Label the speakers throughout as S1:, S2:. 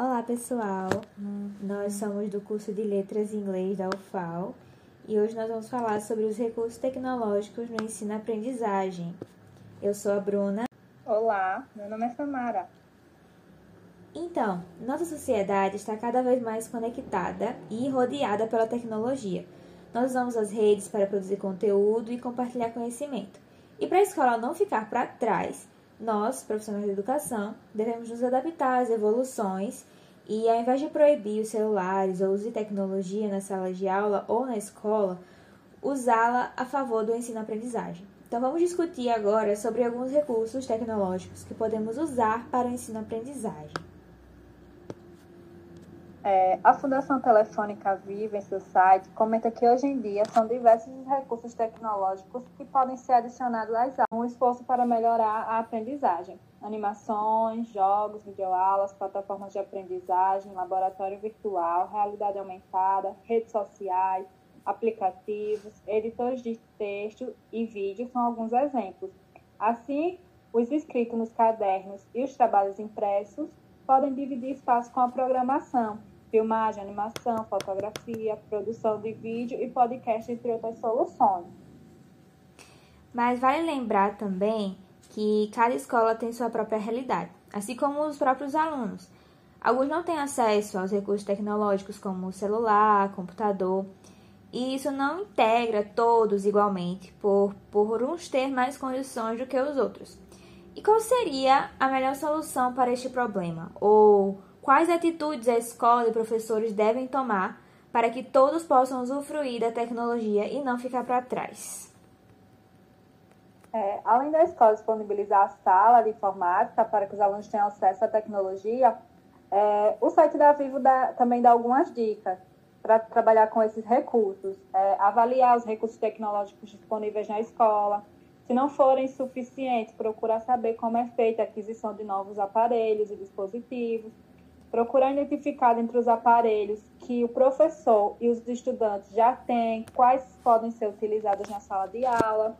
S1: Olá, pessoal. Nós somos do curso de Letras em Inglês da UFAL e hoje nós vamos falar sobre os recursos tecnológicos no ensino-aprendizagem. Eu sou a Bruna.
S2: Olá, meu nome é Samara.
S1: Então, nossa sociedade está cada vez mais conectada e rodeada pela tecnologia. Nós usamos as redes para produzir conteúdo e compartilhar conhecimento. E para a escola não ficar para trás, nós, profissionais de educação, devemos nos adaptar às evoluções e, ao invés de proibir os celulares ou uso de tecnologia na sala de aula ou na escola, usá-la a favor do ensino-aprendizagem. Então, vamos discutir agora sobre alguns recursos tecnológicos que podemos usar para o ensino-aprendizagem.
S2: É, a Fundação Telefônica Viva, em seu site, comenta que hoje em dia são diversos os recursos tecnológicos que podem ser adicionados às aulas, um esforço para melhorar a aprendizagem. Animações, jogos, videoaulas, plataformas de aprendizagem, laboratório virtual, realidade aumentada, redes sociais, aplicativos, editores de texto e vídeo são alguns exemplos. Assim, os escritos nos cadernos e os trabalhos impressos podem dividir espaço com a programação, filmagem, animação, fotografia, produção de vídeo e podcast, entre outras soluções.
S1: Mas vale lembrar também que cada escola tem sua própria realidade, assim como os próprios alunos. Alguns não têm acesso aos recursos tecnológicos como celular, computador, e isso não integra todos igualmente, por, por uns ter mais condições do que os outros. E qual seria a melhor solução para este problema? Ou Quais atitudes a escola e professores devem tomar para que todos possam usufruir da tecnologia e não ficar para trás?
S2: É, além da escola disponibilizar a sala de informática para que os alunos tenham acesso à tecnologia, é, o site da Vivo dá, também dá algumas dicas para trabalhar com esses recursos. É, avaliar os recursos tecnológicos disponíveis na escola. Se não forem suficientes, procurar saber como é feita a aquisição de novos aparelhos e dispositivos procurar identificar entre os aparelhos que o professor e os estudantes já têm, quais podem ser utilizados na sala de aula,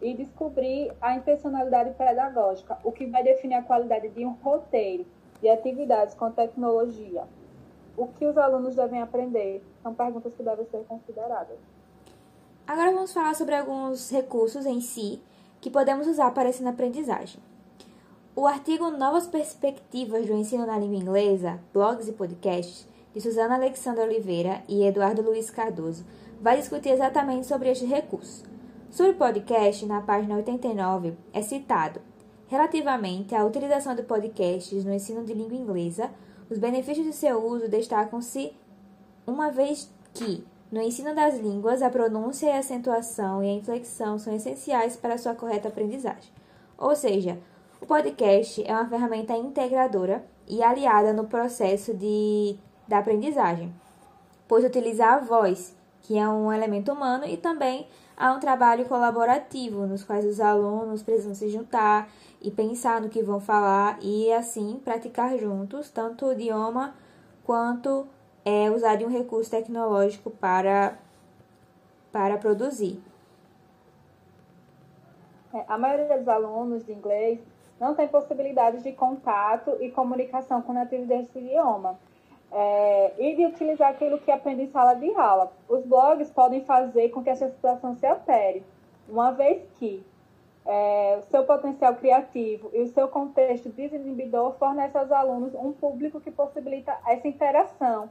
S2: e descobrir a intencionalidade pedagógica, o que vai definir a qualidade de um roteiro de atividades com tecnologia. O que os alunos devem aprender são perguntas que devem ser consideradas.
S1: Agora vamos falar sobre alguns recursos em si que podemos usar para essa aprendizagem. O artigo Novas Perspectivas do Ensino na Língua Inglesa, Blogs e Podcasts, de Suzana Alexandra Oliveira e Eduardo Luiz Cardoso, vai discutir exatamente sobre este recurso. Sobre podcast, na página 89, é citado: Relativamente à utilização de podcasts no ensino de língua inglesa, os benefícios de seu uso destacam-se uma vez que, no ensino das línguas, a pronúncia e a acentuação e a inflexão são essenciais para sua correta aprendizagem. Ou seja, o podcast é uma ferramenta integradora e aliada no processo de, da aprendizagem, pois utiliza a voz, que é um elemento humano, e também há um trabalho colaborativo, nos quais os alunos precisam se juntar e pensar no que vão falar e, assim, praticar juntos tanto o idioma quanto é, usar de um recurso tecnológico para, para produzir.
S2: É, a maioria dos alunos de inglês não tem possibilidades de contato e comunicação com nativos desse idioma. É, e de utilizar aquilo que aprende em sala de aula. Os blogs podem fazer com que essa situação se altere, uma vez que é, o seu potencial criativo e o seu contexto desinibidor fornece aos alunos um público que possibilita essa interação.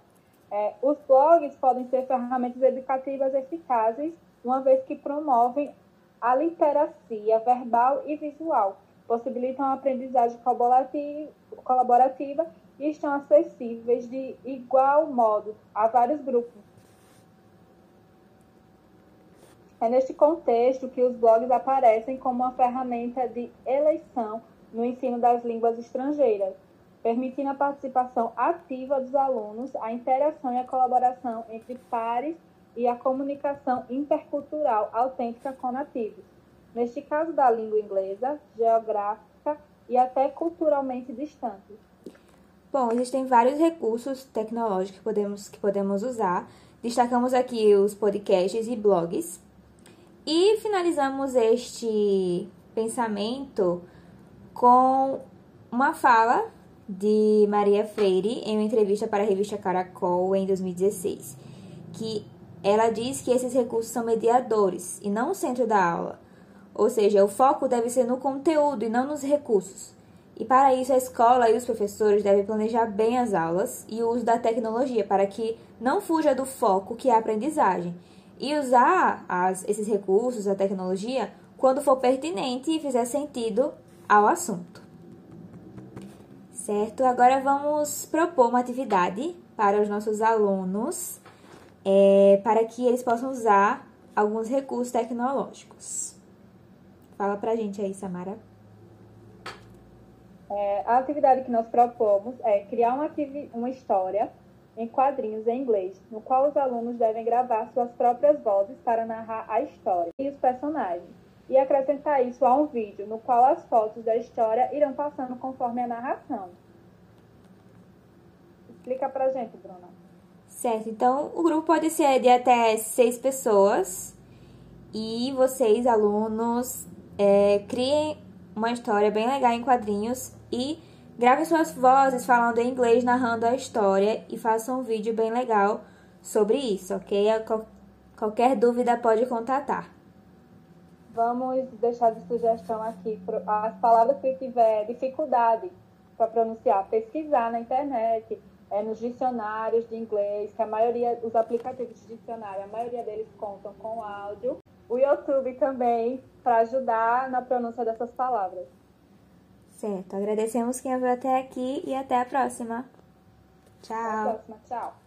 S2: É, os blogs podem ser ferramentas educativas eficazes, uma vez que promovem a literacia verbal e visual, possibilitam a aprendizagem colaborativa e estão acessíveis de igual modo a vários grupos. É neste contexto que os blogs aparecem como uma ferramenta de eleição no ensino das línguas estrangeiras, permitindo a participação ativa dos alunos, a interação e a colaboração entre pares e a comunicação intercultural autêntica com nativos neste caso da língua inglesa, geográfica e até culturalmente distante.
S1: Bom, existem vários recursos tecnológicos que podemos, que podemos usar. Destacamos aqui os podcasts e blogs. E finalizamos este pensamento com uma fala de Maria Freire em uma entrevista para a revista Caracol em 2016, que ela diz que esses recursos são mediadores e não o centro da aula. Ou seja, o foco deve ser no conteúdo e não nos recursos. E para isso, a escola e os professores devem planejar bem as aulas e o uso da tecnologia para que não fuja do foco que é a aprendizagem. E usar as, esses recursos, a tecnologia, quando for pertinente e fizer sentido ao assunto. Certo? Agora vamos propor uma atividade para os nossos alunos é, para que eles possam usar alguns recursos tecnológicos. Fala pra gente aí, Samara.
S2: É, a atividade que nós propomos é criar uma, uma história em quadrinhos em inglês, no qual os alunos devem gravar suas próprias vozes para narrar a história e os personagens, e acrescentar isso a um vídeo, no qual as fotos da história irão passando conforme a narração. Explica pra gente, Bruna.
S1: Certo, então o grupo pode ser de até seis pessoas e vocês, alunos, é, criem uma história bem legal em quadrinhos e grave suas vozes falando em inglês, narrando a história e façam um vídeo bem legal sobre isso, ok? Qualquer dúvida pode contatar.
S2: Vamos deixar de sugestão aqui as palavras que tiver dificuldade para pronunciar, pesquisar na internet, é, nos dicionários de inglês, que a maioria, os aplicativos de dicionário, a maioria deles contam com áudio. O YouTube também, para ajudar na pronúncia dessas palavras.
S1: Certo. Agradecemos quem veio até aqui e até a próxima. Tchau. Até
S2: a próxima. Tchau.